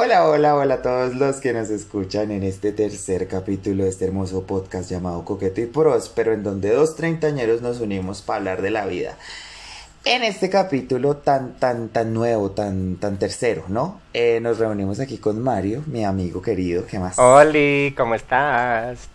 Hola, hola, hola a todos los que nos escuchan en este tercer capítulo de este hermoso podcast llamado Coqueto y Próspero, en donde dos treintañeros nos unimos para hablar de la vida. En este capítulo tan, tan, tan nuevo, tan, tan tercero, ¿no? Eh, nos reunimos aquí con Mario, mi amigo querido, ¿qué más? Oli, ¿cómo estás?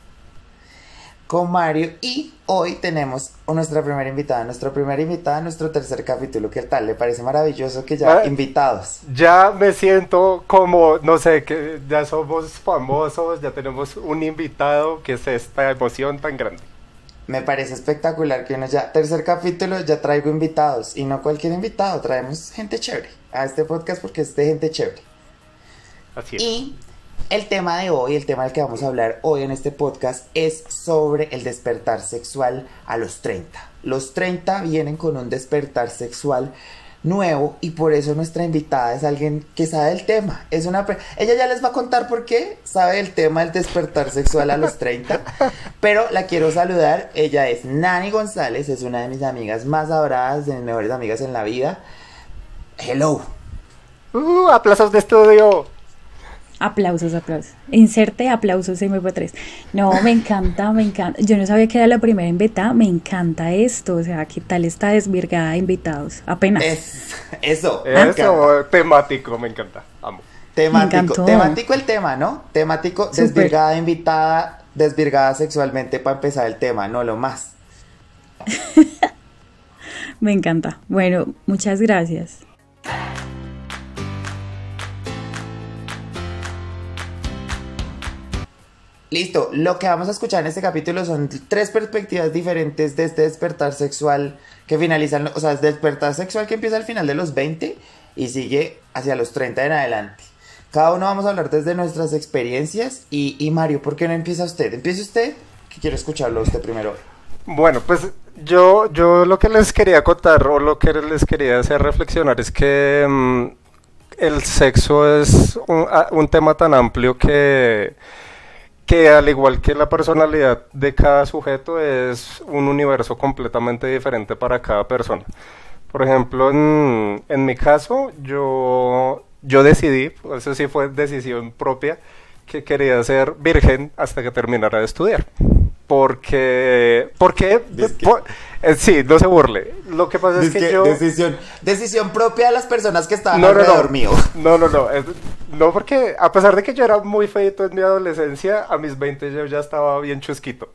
Con Mario y hoy tenemos a nuestra primera invitada, nuestra primera invitada nuestro tercer capítulo. ¿Qué tal? ¿Le parece maravilloso que ya invitados? Ya me siento como, no sé, que ya somos famosos, ya tenemos un invitado, que es esta emoción tan grande. Me parece espectacular que uno ya, tercer capítulo, ya traigo invitados y no cualquier invitado, traemos gente chévere a este podcast porque es de gente chévere. Así es. Y el tema de hoy, el tema del que vamos a hablar hoy en este podcast es sobre el despertar sexual a los 30. Los 30 vienen con un despertar sexual nuevo y por eso nuestra invitada es alguien que sabe el tema. Es una ella ya les va a contar por qué sabe el tema del despertar sexual a los 30, pero la quiero saludar. Ella es Nani González, es una de mis amigas más adoradas, de mis mejores amigas en la vida. Hello. Uh, aplausos de estudio. Aplausos, aplausos. Inserte aplausos MP3. No, me encanta, me encanta. Yo no sabía que era la primera invitada. Me encanta esto. O sea, ¿qué tal está desvirgada de invitados? Apenas. eso. Eso, temático, me encanta. Amo. Temático. Temático el tema, ¿no? Temático, desvirgada invitada, desvirgada sexualmente para empezar el tema, no lo más. me encanta. Bueno, muchas gracias. Listo, lo que vamos a escuchar en este capítulo son tres perspectivas diferentes de este despertar sexual que finalizan, o sea, es despertar sexual que empieza al final de los 20 y sigue hacia los 30 en adelante. Cada uno vamos a hablar desde nuestras experiencias y, y Mario, ¿por qué no empieza usted? Empiece usted, que quiero escucharlo usted primero. Bueno, pues yo, yo lo que les quería contar o lo que les quería hacer reflexionar es que mm, el sexo es un tema tan amplio que que al igual que la personalidad de cada sujeto es un universo completamente diferente para cada persona. Por ejemplo, en, en mi caso, yo, yo decidí, eso sí fue decisión propia, que quería ser virgen hasta que terminara de estudiar. Porque, porque, eh, sí, no se burle. Lo que pasa es, que, yo... Decisión, decisión propia de las personas que estaban no, alrededor no, mío. No, no, no. no, porque a pesar de que yo era muy feito en mi adolescencia, a mis 20 yo ya estaba bien chusquito.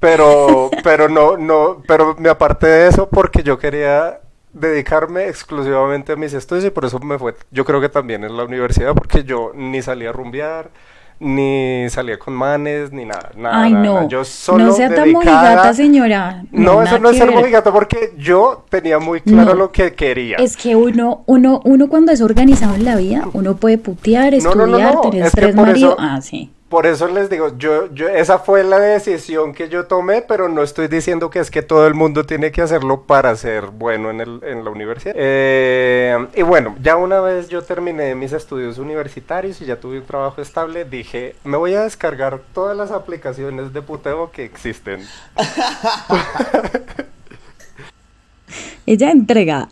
Pero, pero no, no, pero me aparté de eso porque yo quería dedicarme exclusivamente a mis estudios y por eso me fue, yo creo que también en la universidad, porque yo ni salía a rumbear, ni salía con manes, ni nada, nada. Ay, no. Yo solo no sea tan mojigata, señora. No, eso no es ser mojigata porque yo tenía muy claro lo que quería. Es que uno, uno, uno cuando es organizado en la vida, uno puede putear, estudiar, tener tres maridos. Ah, sí. Por eso les digo, yo, yo, esa fue la decisión que yo tomé, pero no estoy diciendo que es que todo el mundo tiene que hacerlo para ser bueno en, el, en la universidad. Eh, y bueno, ya una vez yo terminé mis estudios universitarios y ya tuve un trabajo estable, dije, me voy a descargar todas las aplicaciones de puteo que existen. Ella entrega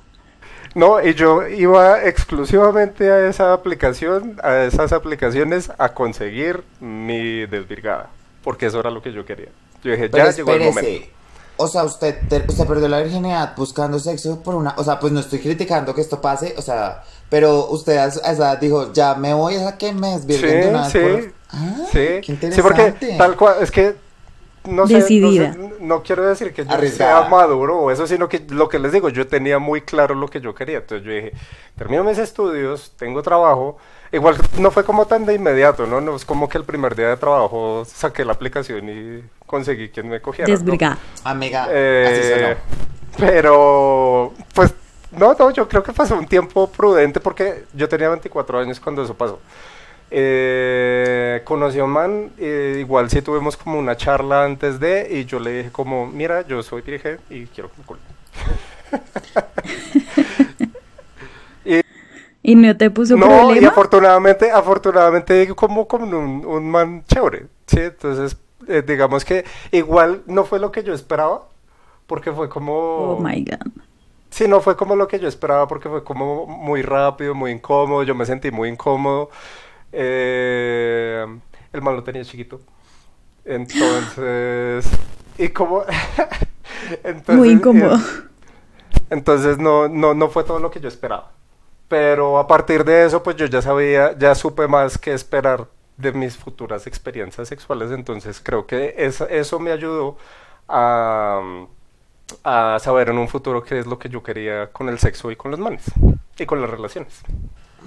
no, y yo iba exclusivamente a esa aplicación, a esas aplicaciones, a conseguir mi desvirgada, porque eso era lo que yo quería. Yo dije, ya llegó el momento. O sea, usted, usted perdió la virginidad buscando sexo por una... O sea, pues no estoy criticando que esto pase, o sea, pero usted a dijo, ya me voy a que me desvirguen de una sí, Ah, sí, qué interesante. Sí, porque tal cual, es que no sé, no, quiero decir que yo sea maduro o eso, sino que lo que les digo, yo tenía muy claro lo que yo quería. Entonces yo dije, termino mis estudios, tengo trabajo. Igual no fue como tan de inmediato, ¿no? No es como que el primer día de trabajo saqué la aplicación y conseguí quien me cogiera. Desbrigada. Amiga, eh, Pero, pues, no, no, yo creo que pasó un tiempo prudente porque yo tenía 24 años cuando eso pasó. Eh, conocí a un man, eh, igual si tuvimos como una charla antes de, y yo le dije como, mira, yo soy virgen y quiero que me y, y no te puso no, problema. y afortunadamente, afortunadamente como, como un, un man chévere, ¿sí? Entonces, eh, digamos que igual no fue lo que yo esperaba, porque fue como... Oh, my God. sí, no fue como lo que yo esperaba porque fue como muy rápido, muy incómodo, yo me sentí muy incómodo. Eh, el mal lo tenía chiquito. Entonces, y como... entonces, muy incómodo. Entonces no, no, no fue todo lo que yo esperaba. Pero a partir de eso, pues yo ya sabía, ya supe más que esperar de mis futuras experiencias sexuales. Entonces creo que eso, eso me ayudó a, a saber en un futuro qué es lo que yo quería con el sexo y con los manes y con las relaciones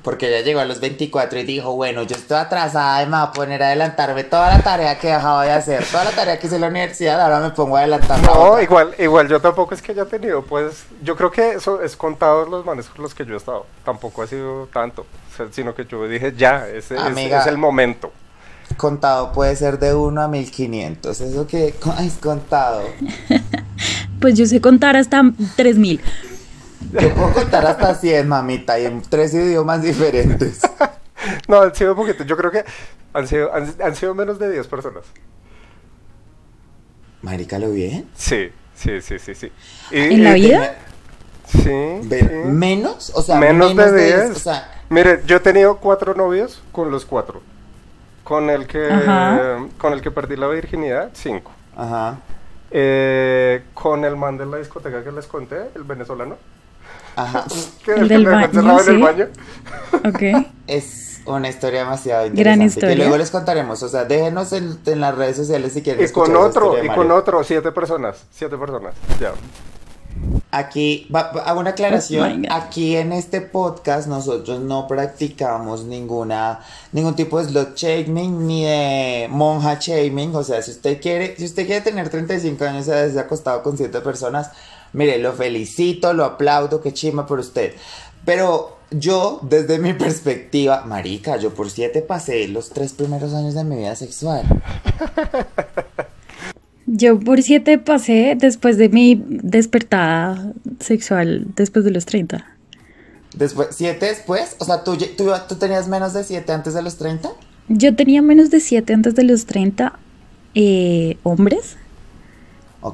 porque ella llegó a los 24 y dijo, bueno, yo estoy atrasada y me voy a poner a adelantarme toda la tarea que dejaba de hacer, toda la tarea que hice en la universidad, ahora me pongo a adelantar. No, igual, igual yo tampoco es que haya tenido, pues, yo creo que eso es contado los manes con los que yo he estado, tampoco ha sido tanto, sino que yo dije, ya, ese, es el momento. Contado puede ser de 1 a 1500, eso que es contado. pues yo sé contar hasta 3000. Yo puedo contar hasta 100, mamita, y en tres idiomas diferentes. no, han sido poquito. Yo creo que han sido, han, sido menos de 10 personas. Marica, ¿lo bien? Sí, sí, sí, sí, sí. ¿En la vida? Sí, ¿Menos? O sea, menos, de 10. Mire, yo he tenido cuatro novios con los cuatro. Con el que, con el que perdí la virginidad, cinco. Ajá. Eh, con el man de la discoteca que les conté, el venezolano. Ajá. el del baño, en el baño. Ok. Es una historia demasiado interesante. Gran historia. Que luego les contaremos. O sea, déjenos en, las redes sociales si quieren. Y con otro, y con otro, siete personas. Siete personas. Ya. Aquí hago una aclaración. Oh Aquí en este podcast nosotros no practicamos ninguna ningún tipo de slot shaming ni de monja shaming. O sea, si usted quiere, si usted quiere tener 35 años y se ha acostado con siete personas, Mire, lo felicito, lo aplaudo, qué chima por usted. Pero yo, desde mi perspectiva, marica, yo por siete pasé los tres primeros años de mi vida sexual. Yo por siete pasé después de mi despertada sexual, después de los 30. Después, ¿Siete después? O sea, ¿tú, tú, tenías menos de siete antes de los 30? Yo tenía menos de siete antes de los 30 eh, hombres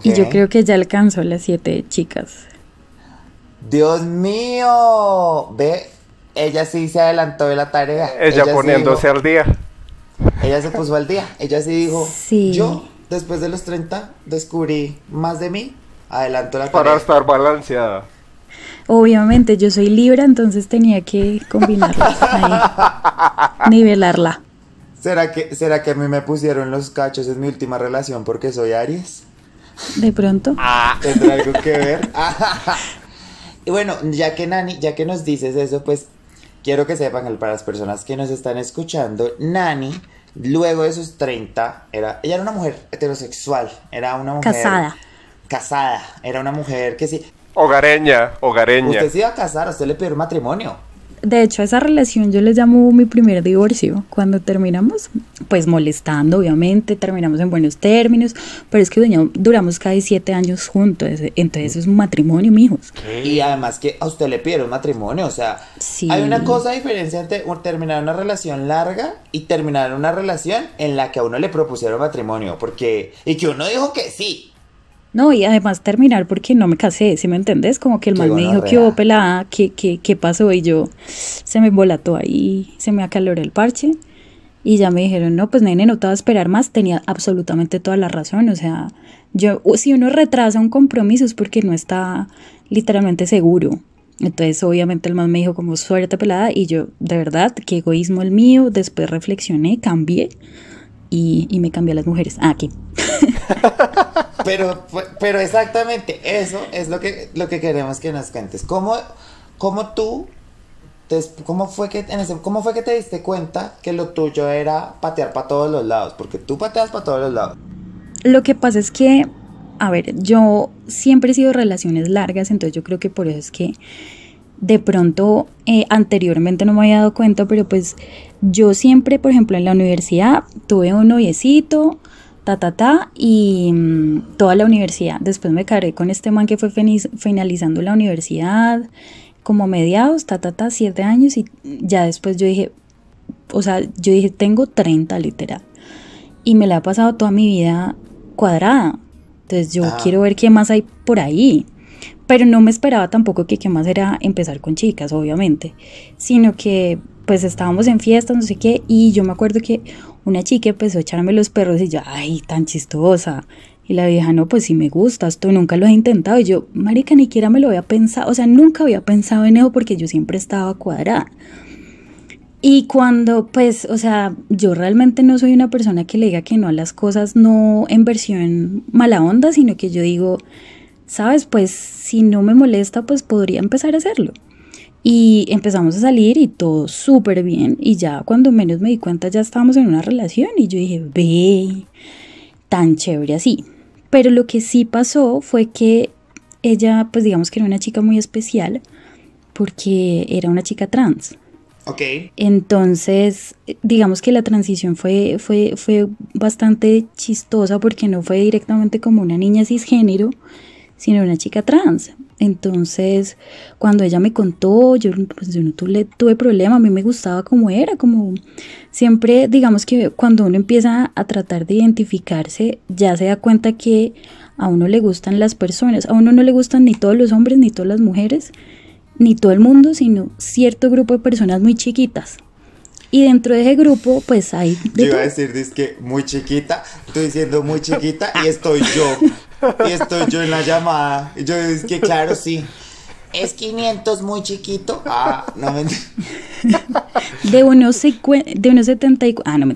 y yo creo que ya alcanzó las siete chicas. Dios mío, ve, ella sí se adelantó de la tarea. Ella, poniéndose al día. Ella se puso al día. Ella sí dijo, yo después de los 30 descubrí más de mí, adelanto la tarea. Para estar balanceada. Obviamente, yo soy Libra, entonces tenía que combinarla, nivelarla. ¿Será que, ¿Será que a mí me pusieron los cachos en mi última relación porque soy Aries? De pronto. Ah, tendrá algo que ver. y bueno, ya que Nani, ya que nos dices eso, pues quiero que sepan, para las personas que nos están escuchando, Nani, luego de sus 30, era, ella era una mujer heterosexual, era una mujer... Casada. Casada, era una mujer que sí... Hogareña, hogareña. Usted se iba a casar, usted le pidió matrimonio de hecho, a esa relación yo le llamo mi primer divorcio. Cuando terminamos, pues molestando, obviamente, terminamos en buenos términos, pero es que duramos casi siete años juntos, entonces es un matrimonio, mijos. Y además que a usted le pidieron matrimonio, o sea, hay una cosa diferencia entre terminar una relación larga y terminar una relación en la que a uno le propusieron matrimonio, porque, y que uno dijo que sí, no, y además terminar porque no me casé, ¿sí me entendés? Como que el man me dijo que hubo pelada, ¿qué, qué, pasó? Y yo se me embolató ahí, se me acaloró el parche. Y ya me dijeron, no, pues nene, no te vas a esperar más. Tenía absolutamente toda la razón. O sea, yo, si uno retrasa un compromiso es porque no está literalmente seguro. Entonces, obviamente, el man me dijo como suerte pelada. Y yo, de verdad, qué egoísmo el mío. Después reflexioné, cambié y, y me cambié a las mujeres. Ah, aquí. Pero, pero exactamente eso es lo que, lo que queremos que nos cuentes. ¿Cómo, cómo tú, cómo fue, que, cómo fue que te diste cuenta que lo tuyo era patear para todos los lados? Porque tú pateas para todos los lados. Lo que pasa es que, a ver, yo siempre he sido relaciones largas, entonces yo creo que por eso es que de pronto eh, anteriormente no me había dado cuenta, pero pues yo siempre, por ejemplo, en la universidad tuve un noviecito, ta, ta, ta, y mm, toda la universidad. Después me cargué con este man que fue finalizando la universidad, como mediados, ta, ta, ta, siete años, y ya después yo dije, o sea, yo dije, tengo 30 literal. Y me la he pasado toda mi vida cuadrada. Entonces yo ah. quiero ver qué más hay por ahí. pero no me esperaba tampoco que qué más era empezar con chicas, obviamente, sino que pues estábamos en fiestas, no sé qué, y yo me acuerdo que una chica empezó a echarme los perros y yo, ay, tan chistosa. Y la vieja, no, pues si me gustas, tú nunca lo has intentado. Y yo, marica, ni siquiera me lo había pensado, o sea, nunca había pensado en eso porque yo siempre estaba cuadrada. Y cuando, pues, o sea, yo realmente no soy una persona que le diga que no a las cosas, no en versión mala onda, sino que yo digo, sabes, pues si no me molesta, pues podría empezar a hacerlo. Y empezamos a salir y todo súper bien. Y ya cuando menos me di cuenta ya estábamos en una relación y yo dije, ve, tan chévere así. Pero lo que sí pasó fue que ella, pues digamos que era una chica muy especial porque era una chica trans. Ok. Entonces, digamos que la transición fue, fue, fue bastante chistosa porque no fue directamente como una niña cisgénero, sino una chica trans. Entonces, cuando ella me contó, yo, pues yo no tuve, tuve problema, a mí me gustaba como era, como siempre, digamos que cuando uno empieza a tratar de identificarse, ya se da cuenta que a uno le gustan las personas, a uno no le gustan ni todos los hombres ni todas las mujeres, ni todo el mundo, sino cierto grupo de personas muy chiquitas. Y dentro de ese grupo, pues hay... yo iba a decir, es que muy chiquita, estoy diciendo muy chiquita y estoy yo. Y estoy yo en la llamada. Y yo es que claro, sí. Es 500 muy chiquito. Ah, no me De unos, de unos 74. Ah, no me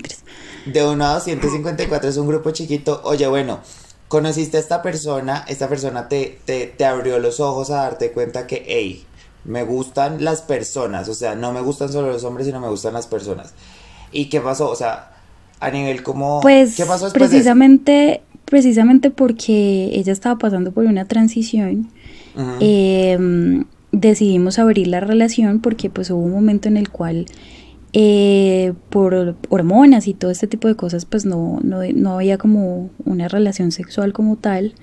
De unos 254 es un grupo chiquito. Oye, bueno, conociste a esta persona. Esta persona te, te, te abrió los ojos a darte cuenta que, hey, me gustan las personas, o sea, no me gustan solo los hombres, sino me gustan las personas. ¿Y qué pasó? O sea, a nivel como... Pues ¿qué pasó precisamente, precisamente porque ella estaba pasando por una transición, em, decidimos abrir la relación porque pues hubo un momento en el cual eh, por hormonas y todo este tipo de cosas pues no, no, no había como una relación sexual como tal.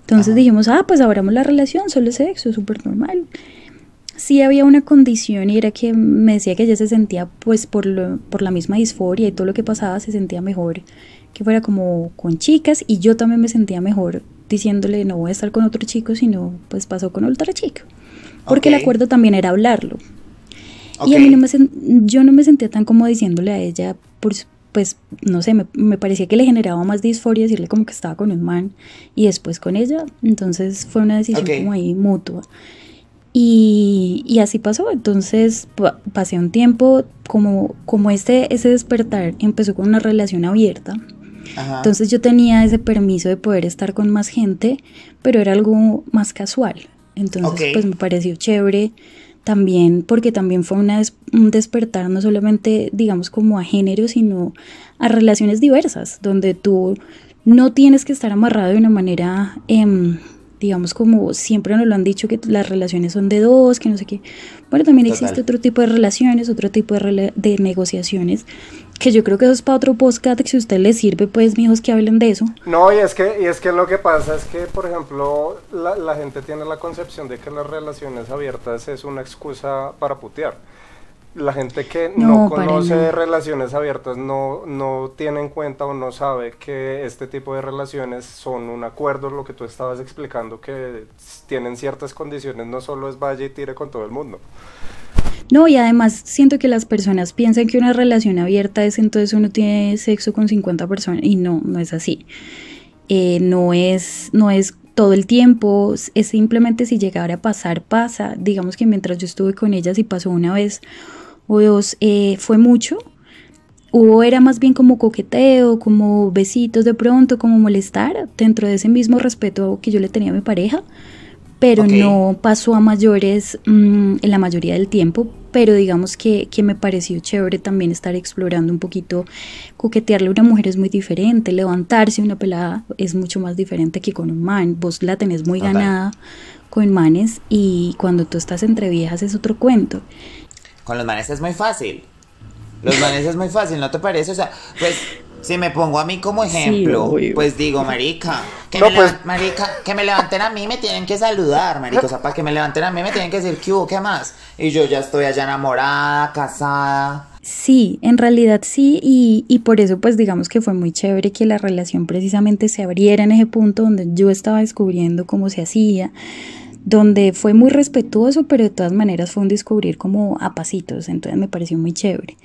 Entonces dijimos, ah, pues abramos la relación, solo sexo, súper normal sí había una condición y era que me decía que ella se sentía, pues por, lo, por la misma disforia y todo lo que pasaba, se sentía mejor que fuera como con chicas y yo también me sentía mejor diciéndole no voy a estar con otro chico, sino pues pasó con otra chica. Porque el acuerdo también era hablarlo. Y a mí no me yo no me sentía tan como diciéndole a ella, pues, pues no sé, me, me, parecía que le generaba más disforia decirle como que estaba con un man y después con ella. Entonces fue una decisión como ahí mutua. Y, así pasó. Entonces pasé un tiempo como, como este, ese despertar empezó con una relación abierta. Entonces yo tenía ese permiso de poder estar con más gente, pero era algo más casual. Entonces pues me pareció chévere también porque también fue una un despertar no solamente digamos como a género, sino a relaciones diversas, donde tú no tienes que estar amarrado de una manera... Eh, digamos como siempre nos lo han dicho que las relaciones son de dos, que no sé qué. Bueno, también existe otro tipo de relaciones, otro tipo de, de negociaciones, que yo creo que eso es para otro podcast, que si a usted le sirve, pues, mijos, que hablen de eso. No, y es que, y es que lo que pasa es que, por ejemplo, la, la gente tiene la concepción de que las relaciones abiertas es una excusa para putear la gente que no, conoce relaciones abiertas no, no tiene en cuenta o no sabe que este tipo de relaciones son un acuerdo, lo que tú estabas explicando, que tienen ciertas condiciones, no solo es vaya y tire con todo el mundo. No, y además siento que las personas piensan que una relación abierta es entonces uno tiene sexo con 50 personas y no, no es así. Eh, no, es, no es todo el tiempo, es simplemente si llegara a pasar, pasa. Digamos que mientras yo estuve con ellas y pasó una vez o dos eh, fue mucho. Hubo era más bien como coqueteo, como besitos de pronto, como molestar, dentro de ese mismo respeto que yo le tenía a mi pareja, pero no pasó a mayores mm, en la mayoría del tiempo, pero digamos que, que, me pareció chévere también estar explorando un poquito, coquetearle a una mujer es muy diferente, levantarse una pelada es mucho más diferente que con un man, vos la tenés muy ganada con manes y cuando tú estás entre viejas es otro cuento. Con los manes es muy fácil. Los manes es muy fácil, ¿no te parece? O sea, pues si me pongo a mí como ejemplo, pues digo, marica, que, me pues marica, que me levanten a mí me tienen que saludar, marica, o sea, para que me levanten a mí me tienen que decir, ¿qué hubo? ¿Qué más? Y yo ya estoy allá enamorada, casada. Sí, en realidad sí, y, y por eso pues digamos que fue muy chévere que la relación precisamente se abriera en ese punto donde yo estaba descubriendo cómo se hacía, donde fue muy respetuoso, pero de todas maneras fue un descubrir como a pasitos, entonces me pareció muy chévere.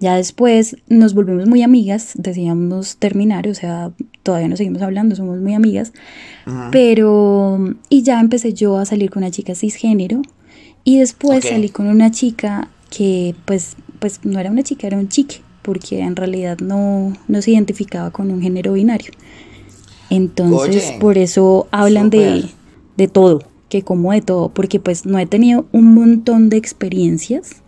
Ya después nos volvimos muy amigas, decíamos terminar, o sea, todavía no seguimos hablando, somos muy amigas, pero, y ya empecé yo a salir con una chica cisgénero, y después salí con una chica que pues, pues no era una chica, era un chique, porque en realidad no, no se identificaba con un género binario. Entonces, por eso hablan de, de todo que como de todo, porque pues no he tenido un montón de experiencias,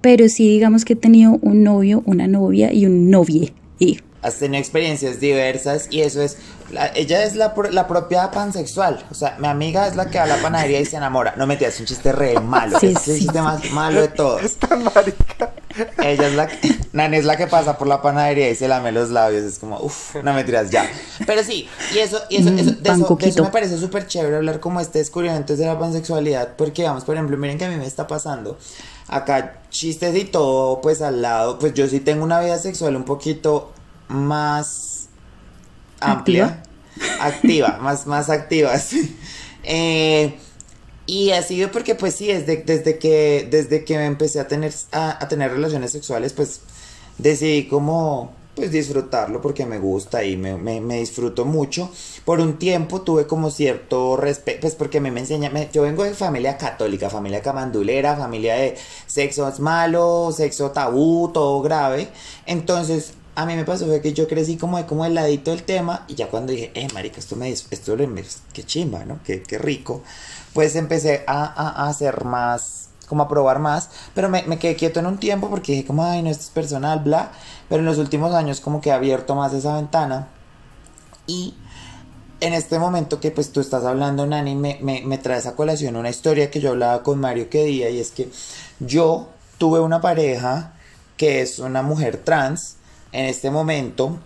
pero sí digamos que he tenido un novio, una novia y un novie. Y has tenido experiencias diversas y eso es, ella es la, la, propia pansexual, o sea, mi amiga es la que va a la panadería y se enamora, no me es un chiste re malo, es el chiste más malo de todos. Ella es la que, Nani es la que pasa por la panadería y se lame los labios, es como, uff, no me tiras ya. Pero sí, y eso, y eso, eso, de, eso eso, me parece súper chévere hablar como este descubrimiento de la pansexualidad, porque vamos, por ejemplo, miren que a mí me está pasando, acá chistes y todo, pues al lado, pues yo sí tengo una vida sexual un poquito más amplia, activa, más, más activa, sí. Eh, y ha sido porque pues sí, desde, desde que desde que empecé a tener a, tener relaciones sexuales, pues decidí como pues disfrutarlo porque me gusta y me, me, disfruto mucho. Por un tiempo tuve como cierto respeto, pues porque me, me enseña, yo vengo de familia católica, familia camandulera, familia de sexo es malo, sexo tabú, todo grave. Entonces a mí me pasó fue que yo crecí como de como el ladito del tema y ya cuando dije, eh, marica, esto me esto me, qué chimba, ¿no? Qué, qué rico. Pues empecé a, a, hacer más, como a probar más, pero me, me, quedé quieto en un tiempo porque dije como, ay, no, esto es personal, bla. Pero en los últimos años como que he abierto más esa ventana y en este momento que pues tú estás hablando, Nani, me, me, me traes a colación una historia que yo hablaba con Mario que día y es que yo tuve una pareja que es una mujer trans, en este momento.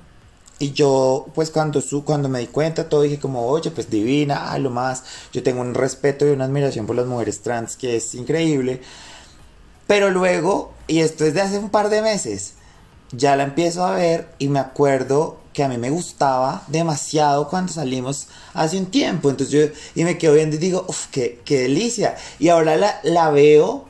Y yo, pues cuando, su, cuando me di cuenta, todo dije como, oye, pues divina, ah, lo más. Yo tengo un respeto y una admiración por las mujeres trans que es increíble. Pero luego, y esto es de hace un par de meses, ya la empiezo a ver y me acuerdo que a mí me gustaba demasiado cuando salimos hace un tiempo. Entonces yo, y me quedo viendo y digo, uff, qué, qué delicia. Y ahora la, la veo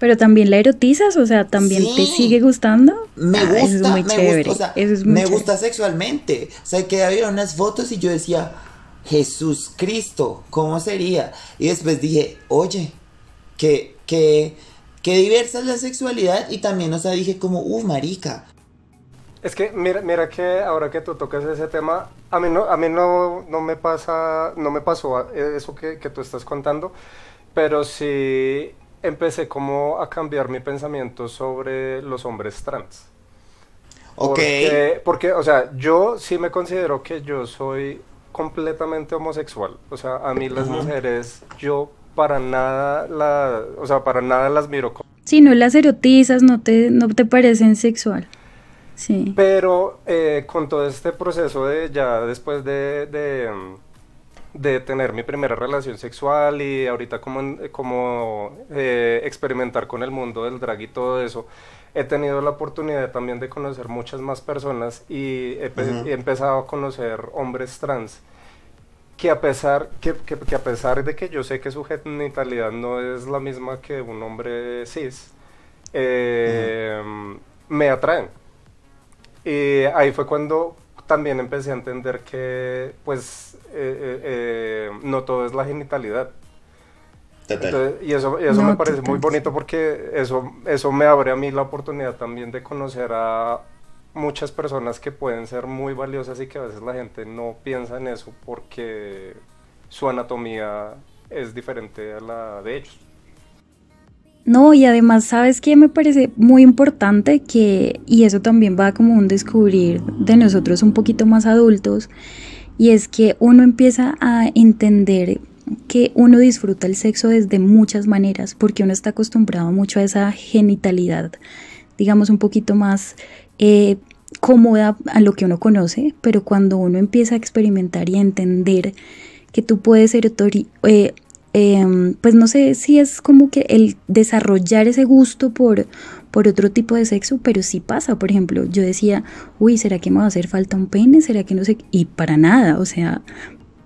pero también la erotizas, o sea, también te sigue gustando. Me ah, gusta, es muy me chévere. Gusta, me gusta sexualmente. O sea, que había unas fotos y yo decía, Jesús Cristo, ¿cómo sería? Y después dije, oye, que, que, que diversa es la sexualidad y también, o sea, dije como, uh, marica. Es que mira, mira que ahora que tú tocas ese tema, a mí no, a mí no, no me pasa, no me pasó eso que, que tú estás contando, pero sí empecé como a cambiar mi pensamiento sobre los hombres trans. Ok. Porque, o sea, yo sí me considero que yo soy completamente homosexual. O sea, a mí las mujeres, yo para nada, la, o sea, para nada las miro como... Si no las erotizas, no te, no te parecen sexual. Sí. Pero eh, con todo este proceso de ya después de de tener mi primera relación sexual y ahorita como, como eh, experimentar con el mundo del drag y todo eso, he tenido la oportunidad también de conocer muchas más personas y he, empezado a conocer hombres trans que a pesar que, que, a pesar de que yo sé que su genitalidad no es la misma que un hombre cis eh, me atraen. Y ahí fue cuando también empecé a entender que pues eh, eh, eh, no todo es la genitalidad. y eso, eso me parece muy bonito porque eso, eso me abre a mí la oportunidad también de conocer a muchas personas que pueden ser muy valiosas y que a veces la gente no piensa en eso porque su anatomía es diferente a la de ellos. No, y además, ¿sabes qué? Me parece muy importante que, y eso también va como un descubrir de nosotros un poquito más adultos, y es que uno empieza a entender que uno disfruta el sexo desde muchas maneras, porque uno está acostumbrado mucho a esa genitalidad, digamos, un poquito más eh, cómoda a lo que uno conoce, pero cuando uno empieza a experimentar y a entender que tú puedes ser eh, Em, pues no sé si es como que el desarrollar ese gusto por, por otro tipo de sexo, pero sí pasa. Por ejemplo, yo decía, uy, ¿será que me va a hacer falta un pene? ¿Será que no sé? Y para nada, o sea,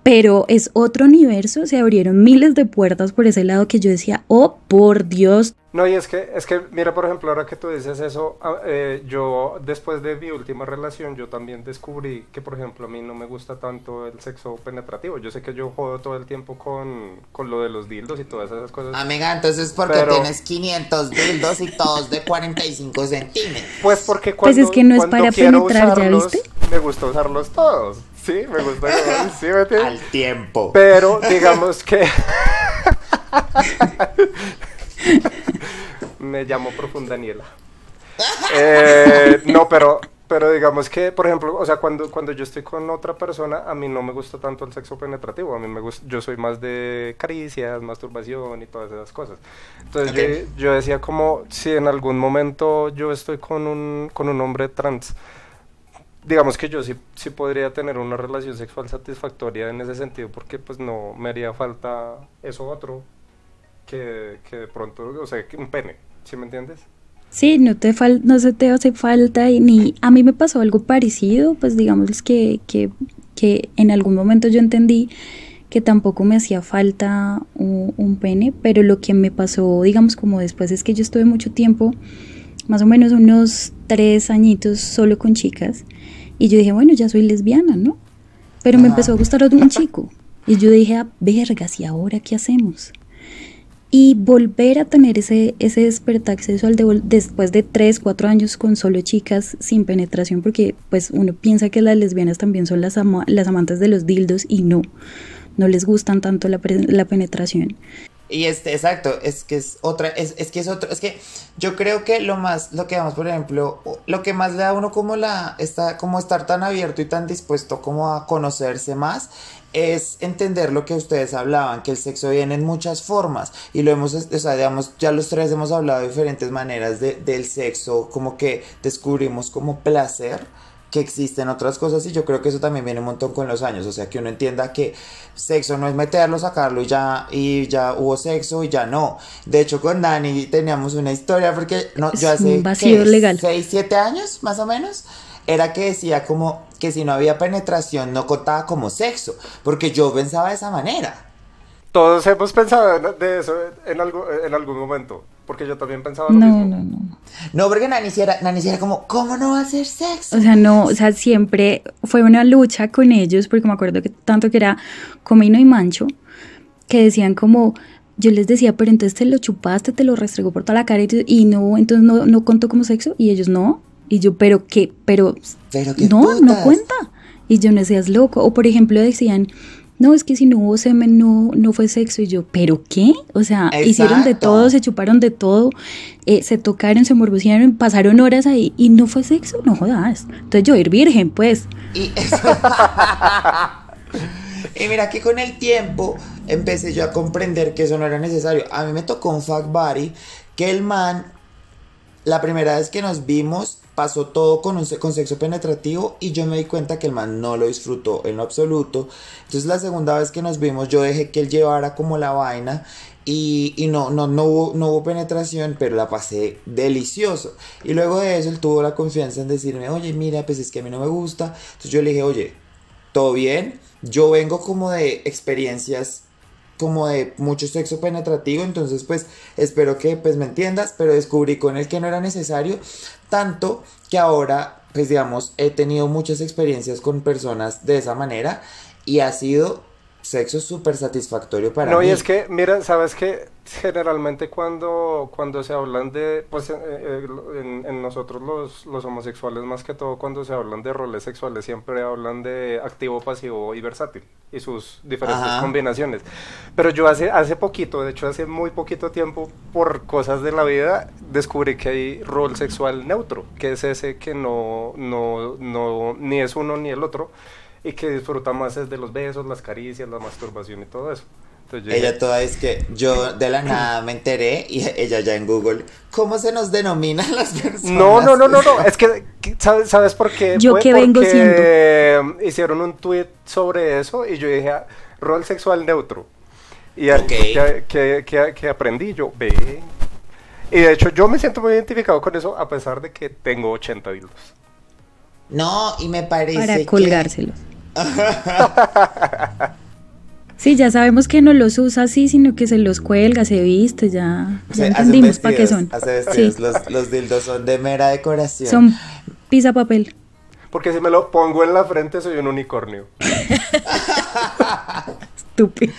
pero es otro universo, se abrieron miles de puertas por ese lado que yo decía, oh, por Dios. No, y es que, es que, mira, por ejemplo, ahora que tú dices eso, ah, eh, yo después de mi última relación, yo también descubrí que, por ejemplo, a mí no me gusta tanto el sexo penetrativo. Yo sé que yo jodo todo el tiempo con, con lo de los dildos y todas esas cosas. Amiga, entonces, porque tienes 500 dildos y todos de 45 centímetros? Pues porque cuando, pues es que no es para penetrar, ¿ya viste? Me gusta usarlos todos. Sí, me gusta. sí, Al tiempo. Pero digamos que. me llamo Profunda Daniela. Eh, no, pero, pero digamos que, por ejemplo, o sea, cuando, cuando yo estoy con otra persona, a mí no me gusta tanto el sexo penetrativo. A mí me gusta, yo soy más de caricias, masturbación y todas esas cosas. Entonces yo, yo, decía como, si en algún momento yo estoy con un, con un hombre trans, digamos que yo sí, sí podría tener una relación sexual satisfactoria en ese sentido, porque pues no me haría falta eso otro que, que de pronto, o sea, un pene, ¿sí me entiendes? Sí, no, te fal no se te hace falta y ni a mí me pasó algo parecido, pues digamos que, que, que en algún momento yo entendí que tampoco me hacía falta un, un, pene, pero lo que me pasó, digamos, como después es que yo estuve mucho tiempo, más o menos unos tres añitos solo con chicas, y yo dije, bueno, ya soy lesbiana, ¿no? Pero me empezó a gustar un chico. Y yo dije, ah, vergas, ¿y ahora qué hacemos? Y volver a tener ese, ese despertar sexual de, después de tres, cuatro años con solo chicas sin penetración, porque pues uno piensa que las lesbianas también son las, las amantes de los dildos y no, no les gustan tanto la, la penetración. Y este, exacto, es que es otra, es, es, que es otro, es que yo creo que lo más, lo que vamos, por ejemplo, lo que más le da a uno como la, está, como estar tan abierto y tan dispuesto como a conocerse más, es entender lo que ustedes hablaban, que el sexo viene en muchas formas, y lo hemos, o sea, digamos, ya los tres hemos hablado de diferentes maneras de, del sexo, como que descubrimos como placer, que existen otras cosas y yo creo que eso también viene un montón con los años, o sea, que uno entienda que sexo no es meterlo, sacarlo y ya y ya hubo sexo y ya no. De hecho, con Dani teníamos una historia porque no, yo hace vacío legal. 6, 7 años más o menos era que decía como que si no había penetración no contaba como sexo, porque yo pensaba de esa manera. Todos hemos pensado de eso en, algo, en algún momento. Porque yo también pensaba lo no, mismo. No, no, no. porque Nani era, Nani era como, ¿cómo no va a ser sexo? O sea, no, o sea, siempre fue una lucha con ellos, porque me acuerdo que tanto que era Comino y Mancho, que decían como, yo les decía, pero entonces te lo chupaste, te lo restregó por toda la cara y, no, entonces no, no contó como sexo, y ellos no. Y yo, pero qué, pero, ¿Pero qué no, no cuenta. Y yo no seas loco. O por ejemplo decían, no, es que si no hubo semen no, no fue sexo. Y yo, ¿pero qué? O sea, hicieron de todo, se chuparon de todo, eh, se tocaron, se morbucearon, pasaron horas ahí y no fue sexo, no jodas. Entonces yo ir virgen, pues. Y, y mira que con el tiempo empecé yo a comprender que eso no era necesario. A mí me tocó un fuck body que el man, la primera vez que nos vimos, pasó todo con, un, con sexo penetrativo y yo me di cuenta que el man no lo disfrutó en lo absoluto. Entonces la segunda vez que nos vimos yo dejé que él llevara como la vaina y, y no, no, no, no hubo penetración, pero la pasé delicioso. Y luego de eso él tuvo la confianza en decirme, oye, mira, pues es que a mí no me gusta. Entonces yo le dije, oye, ¿todo bien? Yo vengo como de experiencias como de mucho sexo penetrativo, entonces pues espero que pues me entiendas, pero descubrí con él que no era necesario, tanto que ahora pues digamos he tenido muchas experiencias con personas de esa manera y ha sido sexo súper satisfactorio para mí. No, y es que, mira, sabes que generalmente cuando, cuando se hablan de, pues eh, eh, en, nosotros los, los, homosexuales más que todo cuando se hablan de roles sexuales siempre hablan de activo, pasivo y versátil y sus diferentes combinaciones. Pero yo hace, hace poquito, de hecho hace muy poquito tiempo, por cosas de la vida, descubrí que hay rol sexual neutro, que es ese que no, no, no ni es uno ni el otro y que disfruta más es de los besos, las caricias, la masturbación y todo eso. ella toda es que yo de la nada me enteré y ella ya en Google, ¿cómo se nos denominan las personas? No, no, no, no, no, es que, ¿sabes, ¿sabes por qué? Yo que vengo siendo. hicieron un tweet sobre eso y yo dije, ah, rol sexual neutro. Y que, que, que, aprendí yo, ve. Y de hecho yo me siento muy identificado con eso a pesar de que tengo 80 dildos. No, y me parece Para colgárselos. Sí, ya sabemos que no los usa así, sino que se los cuelga, se viste, ya, ya entendimos para qué son. hace vestidos. Sí, Los, los dildos son de mera decoración. son pisa papel. Porque si me lo pongo en la frente soy un unicornio. Estúpido.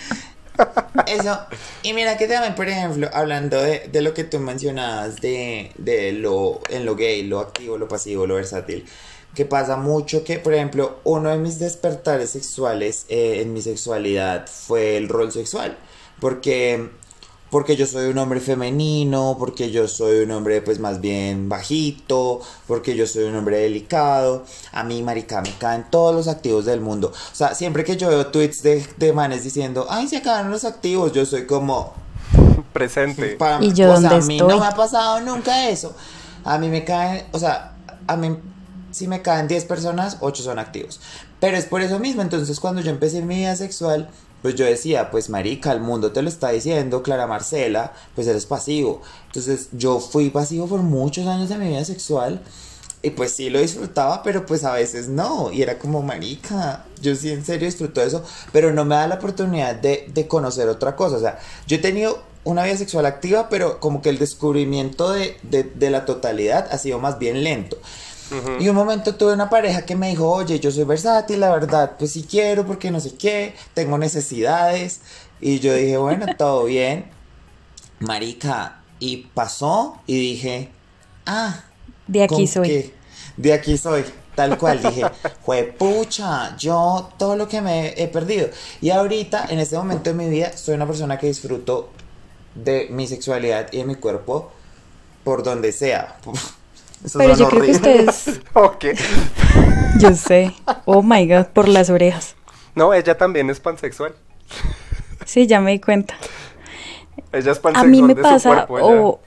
Eso. Y mira que también, por ejemplo, hablando de, de lo que tú mencionabas de, de lo en lo gay, lo activo, lo pasivo, lo versátil. Que pasa mucho que, por ejemplo, uno de mis despertares sexuales eh, en mi sexualidad fue el rol sexual. Porque porque yo soy un hombre femenino, porque yo soy un hombre pues más bien bajito, porque yo soy un hombre delicado. A mí, marica, me caen todos los activos del mundo. O sea, siempre que yo veo tweets de, de manes diciendo, ay, se acabaron los activos, yo soy como... Presente. pa- ¿Y yo o sea, dónde a mí estoy? no me ha pasado nunca eso. A mí me caen, o sea, a mí si me caen 10 personas, 8 son activos. Pero es por eso mismo, entonces cuando yo empecé mi vida sexual, pues yo decía, pues marica, el mundo te lo está diciendo, Clara Marcela, pues eres pasivo. Entonces yo fui pasivo por muchos años de mi vida sexual. Y pues sí lo disfrutaba, pero pues a veces no. Y era como, marica, yo sí en serio disfruto eso, pero no me da la oportunidad de, de conocer otra cosa. O sea, yo he tenido una vida sexual activa, pero como que el descubrimiento de, de, de la totalidad ha sido más bien lento. Y un momento tuve una pareja que me dijo, oye, yo soy versátil, la verdad, pues sí quiero, porque no sé qué, tengo necesidades. Y yo dije, bueno, todo bien. Marica, y pasó y dije, ah, De aquí ¿con soy. qué? De aquí soy. Tal cual, dije, pucha, yo todo lo que me he perdido. Y ahorita, en este momento de mi vida, soy una persona que disfruto de mi sexualidad y de mi cuerpo por donde sea. Eso Pero yo creo que ustedes, Ok. yo sé, oh my god, por las orejas. No, ella también es pansexual. Sí, ya me di cuenta. Ella es A pansexual mí me de pasa, cuerpo, o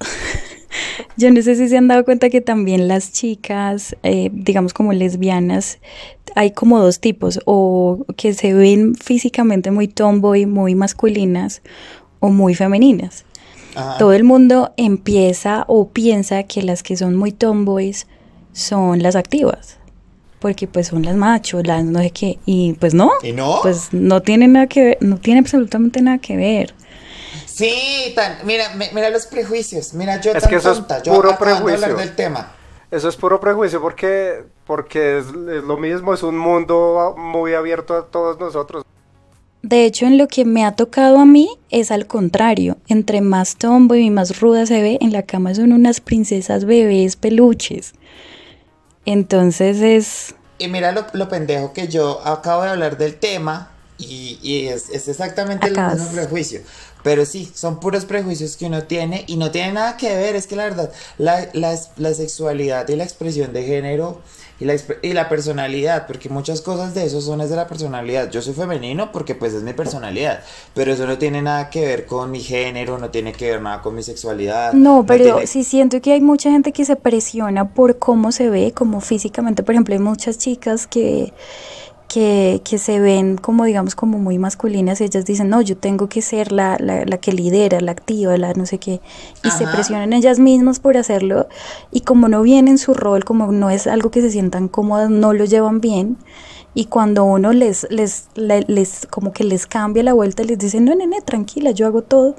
yo no sé si se han dado cuenta que también las chicas, eh, digamos como lesbianas, hay como dos tipos, o que se ven físicamente muy tomboy, muy masculinas, o muy femeninas. Ajá. Todo el mundo empieza o piensa que las que son muy tomboys son las activas, porque pues son las machos, las no sé qué, y pues no, ¿Y no? pues no tiene nada que ver, no tiene absolutamente nada que ver. Sí, tan, mira, mi- mira los prejuicios. Mira, yo Es tan que eso es tonta, yo puro hablar prejuicio. del tema. Eso es puro prejuicio porque, porque es, es lo mismo, es un mundo muy abierto a todos nosotros. De hecho, en lo que me ha tocado a mí es al contrario. Entre más tomboy y más ruda se ve, en la cama son unas princesas bebés peluches. Entonces es... Y mira lo, lo pendejo que yo acabo de hablar del tema y, y es, es exactamente el mismo prejuicio. Pero sí, son puros prejuicios que uno tiene y no tiene nada que ver. Es que la verdad, la, la, la sexualidad y la expresión de género y la, y la personalidad, porque muchas cosas de eso son es de la personalidad. Yo soy femenino porque pues es mi personalidad, pero eso no tiene nada que ver con mi género, no tiene que ver nada con mi sexualidad. No, pero tiene- sí siento que hay mucha gente que se presiona por cómo se ve, como físicamente. Por ejemplo, hay muchas chicas que, que, que se ven como, digamos, como muy masculinas. Ellas dicen, no, yo tengo que ser la, la, la que lidera, la activa, la no sé qué. Y se presionan ellas mismas por hacerlo. Y como no viene en su rol, como no es algo que se sientan cómodas, no lo llevan bien. Y cuando uno les, les, le- les, como que les cambia la vuelta y les dice, no, nene, tranquila, yo hago todo.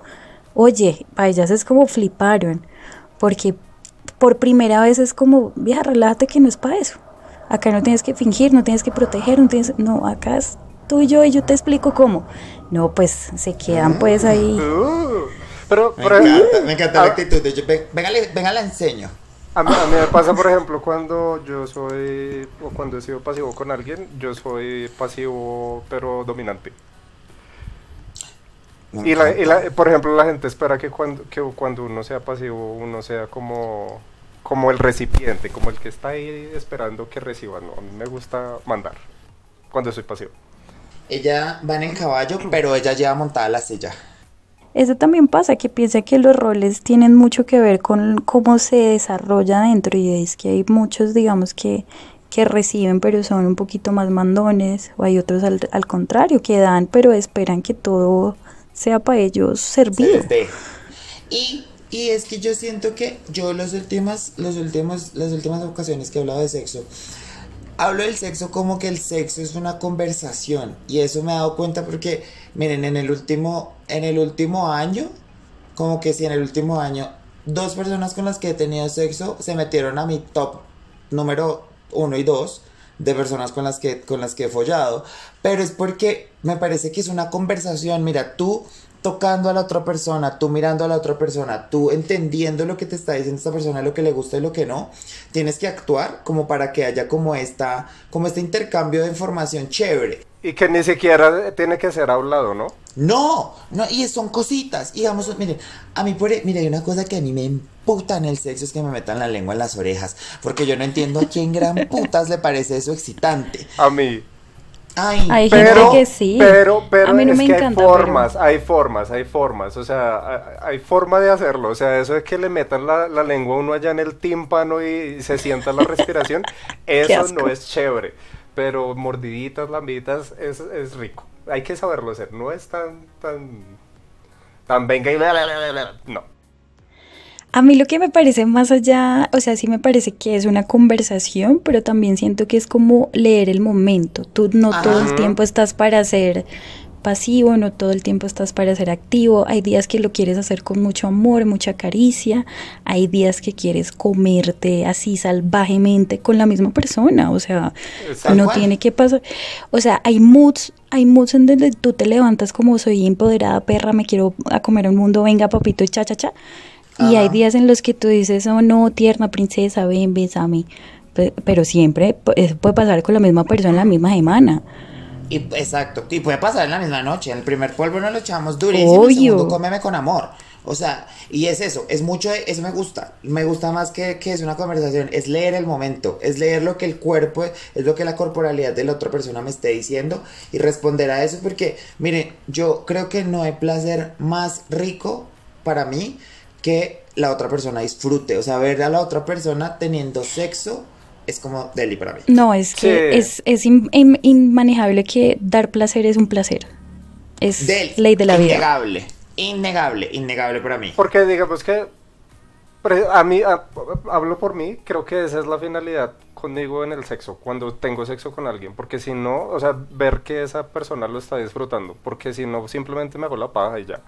Oye, para ellas es como fliparon, porque por primera vez es como, vieja, relájate que no es para eso. Acá no tienes que fingir, no tienes que proteger, no tienes, no, acá es tú y yo y yo te explico cómo. No, pues se quedan pues ahí. Pero, Me pero- encanta, me encanta la a- actitud de yo, "Ve- venga, la enseño. A mí, a mí me pasa, por ejemplo, cuando yo soy, o cuando he sido pasivo con alguien, yo soy pasivo pero dominante. Y, la, y encanta. la- por ejemplo, la gente espera que cuando, que cuando uno sea pasivo, uno sea como, como el recipiente, como el que está ahí esperando que reciba. No, a mí me gusta mandar cuando soy pasivo. Ella va en caballo, pero ella lleva montada la silla. Eso también pasa, que piensa que los roles tienen mucho que ver con cómo se desarrolla dentro y es que hay muchos, digamos, que, que reciben pero son un poquito más mandones o hay otros al, al contrario, que dan pero esperan que todo sea para ellos Se servido. Y, y es que yo siento que yo los últimas, los últimos, las últimas ocasiones que he hablado de sexo, hablo del sexo como que el sexo es una conversación. Y eso me he dado cuenta porque miren, en el último en el último año, como que si en el último año dos personas con las que he tenido sexo se metieron a mi top número uno y dos de personas con las que con las que he follado, pero es porque me parece que es una conversación, mira, tú tocando a la otra persona, tú mirando a la otra persona, tú entendiendo lo que te está diciendo esta persona, lo que le gusta y lo que no, tienes que actuar como para que haya como esta, como este intercambio de información chévere. Y que ni siquiera tiene que ser hablado, ¿no? No, no, y son cositas. Y digamos, miren, a mí, por, e, mire, hay una cosa que a mí me emputa en el sexo es que me metan la lengua en las orejas. Porque yo no entiendo a quién gran putas le parece eso excitante. A mí. Ay, hay gente que sí. Pero, pero a mí no me encanta, hay formas, hay formas, hay formas. O sea, hay, forma de hacerlo. O sea, eso de que le metan la, la lengua uno allá en el tímpano y se sienta la respiración, eso no es chévere pero mordiditas, lambiditas, es, es rico. Hay que saberlo hacer, no es tan, tan, tan venga y no. A mí lo que me parece más allá, o sea, sí me parece que es una conversación, pero también siento que es como leer el momento. Tú no todo el tiempo estás para hacer pasivo, no todo el tiempo estás para ser activo, hay días que lo quieres hacer con mucho amor, mucha caricia, hay días que quieres comerte así salvajemente con la misma persona, o sea, no tiene que pasar, o sea, hay moods, hay moods en donde tú te levantas como soy empoderada perra, me quiero a comer un mundo, venga papito, cha cha cha, y hay días en los que tú dices, oh no, tierna princesa, ven, bésame, pero siempre eso puede pasar con la misma persona en la misma semana. Y, exacto, y puede pasar en la misma noche. En el primer polvo nos lo echamos durísimo, el segundo cómeme con amor. O sea, y es eso, es mucho, eso me gusta. Me gusta más que, que es una conversación, es leer el momento, es leer lo que el cuerpo, es lo que la corporalidad de la otra persona me esté diciendo y responder a eso. Porque, miren, yo creo que no hay placer más rico para mí que la otra persona disfrute. O sea, ver a la otra persona teniendo sexo es como deli para mí. No, es que es, es inmanejable que dar placer es un placer. Es ley de la vida. Innegable, innegable, innegable para mí. Porque digamos que a mí, hablo por mí, creo que esa es la finalidad conmigo en el sexo, cuando tengo sexo con alguien, porque si no, o sea, ver que esa persona lo está disfrutando, porque si no, simplemente me hago la paja y ya.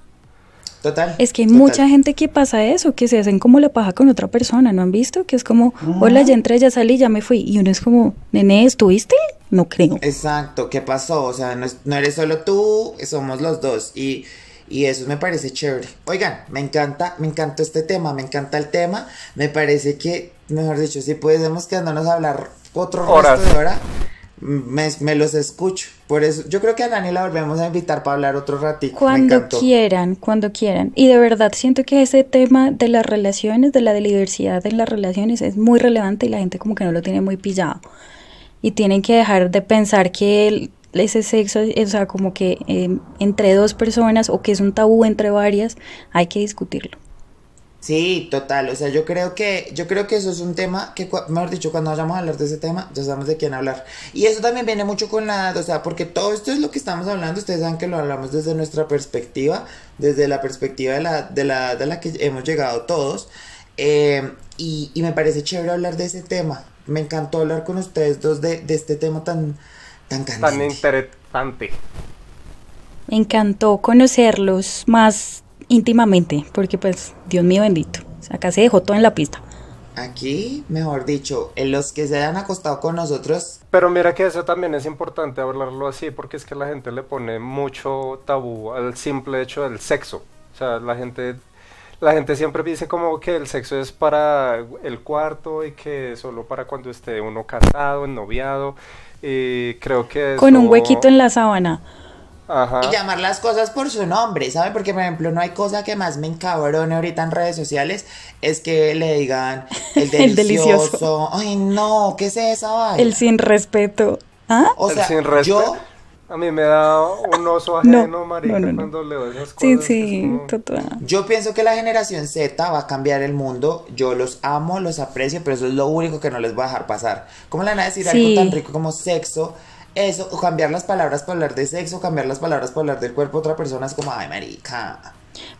Total. Es que hay mucha gente que pasa eso, que se hacen como la paja con otra persona, ¿no han visto? Que es como, hola, ya entré, ya salí, ya me fui. Y uno es como, nene, ¿estuviste? No creo. Exacto, ¿qué pasó? O sea, no, eres solo tú, somos los dos. Y, y eso me parece chévere. Oigan, me encanta, me encanta este tema, me encanta el tema. Me parece que, mejor dicho, si podemos quedarnos a hablar otro resto de hora me, los escucho. Por eso, yo creo que a Dani la volvemos a invitar para hablar otro ratito. Cuando quieran, cuando quieran. Y de verdad siento que ese tema de las relaciones, de la diversidad en las relaciones, es muy relevante y la gente como que no lo tiene muy pillado. Y tienen que dejar de pensar que ese sexo, o sea, como que eh, entre dos personas o que es un tabú entre varias, hay que discutirlo. Sí, total. O sea, yo creo que, yo creo que eso es un tema que, mejor dicho, cuando vayamos a hablar de ese tema, ya sabemos de quién hablar. Y eso también viene mucho con la, o sea, porque todo esto es lo que estamos hablando. Ustedes saben que lo hablamos desde nuestra perspectiva, desde la perspectiva de la, de la, de la que hemos llegado todos. Eh, y, y, me parece chévere hablar de ese tema. Me encantó hablar con ustedes dos de, de este tema tan, tan candente. Tan interesante. Me encantó conocerlos más íntimamente, porque pues, Dios mío bendito, acá se dejó todo en la pista. Aquí, mejor dicho, en los que se hayan acostado con nosotros. Pero mira que eso también es importante hablarlo así, porque es que la gente le pone mucho tabú al simple hecho del sexo. O sea, la gente, la gente siempre dice como que el sexo es para el cuarto y que solo para cuando esté uno casado, ennoviado. Y creo que Con un huequito en la sábana. Y llamar las cosas por su nombre, ¿sabe? Porque, por ejemplo, no hay cosa que más me encabrone ahorita en redes sociales es que le digan el delicioso. Ay, no, ¿qué es esa El sin respeto. ¿Ah? O sea, sin respeto. A mí me da un oso ajeno, no, marica, cuando leo esas cosas. Sí, sí, total. Yo pienso que la generación Z va a cambiar el mundo. Yo los amo, los aprecio, pero eso es lo único que no les voy a dejar pasar. ¿Cómo le van a decir algo tan rico como sexo? Eso, cambiar las palabras para hablar de sexo, cambiar las palabras para hablar del cuerpo de otra persona es como, ay, marica.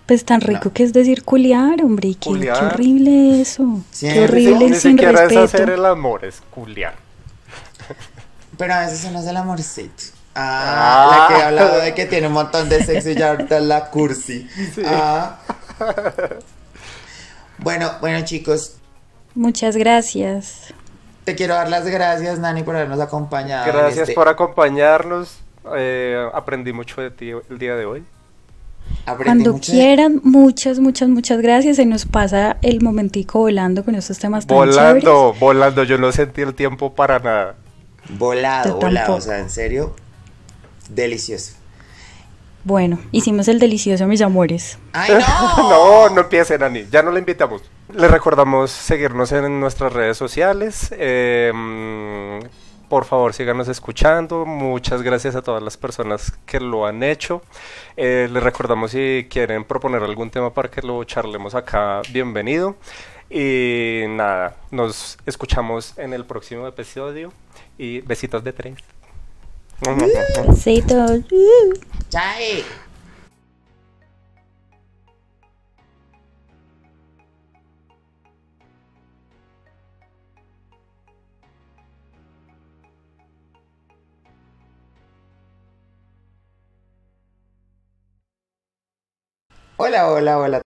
Pues tan rico que es decir culiar, hombre, qué, horrible eso. qué horrible Ni siquiera es hacer el amor, es culiar. Pero a veces uno es el amorcito. Ah, la que he hablado de que tiene un montón de sexo y ya ahorita es la cursi. Ah. Bueno, bueno chicos. Muchas gracias. Te quiero dar las gracias, Nani, por habernos acompañado. Gracias este por acompañarnos. Eh, aprendí mucho de ti el día de hoy. Cuando quieran, muchas, muchas, muchas gracias. Se nos pasa el momentico volando con estos temas tan Volando, volando. Yo no sentí el tiempo para nada. Volado, volado. O sea, en serio, delicioso. Bueno, hicimos el delicioso, mis amores. ¡Ay, no! no, no empiecen, Nani. Ya no la invitamos. Les recordamos seguirnos en nuestras redes sociales. Eh, por favor, síganos escuchando. Muchas gracias a todas las personas que lo han hecho. Eh, les recordamos si quieren proponer algún tema para que lo charlemos acá, bienvenido. Y nada, nos escuchamos en el próximo episodio. Y besitos de tres. Besitos. Chao. Hola, hola, hola.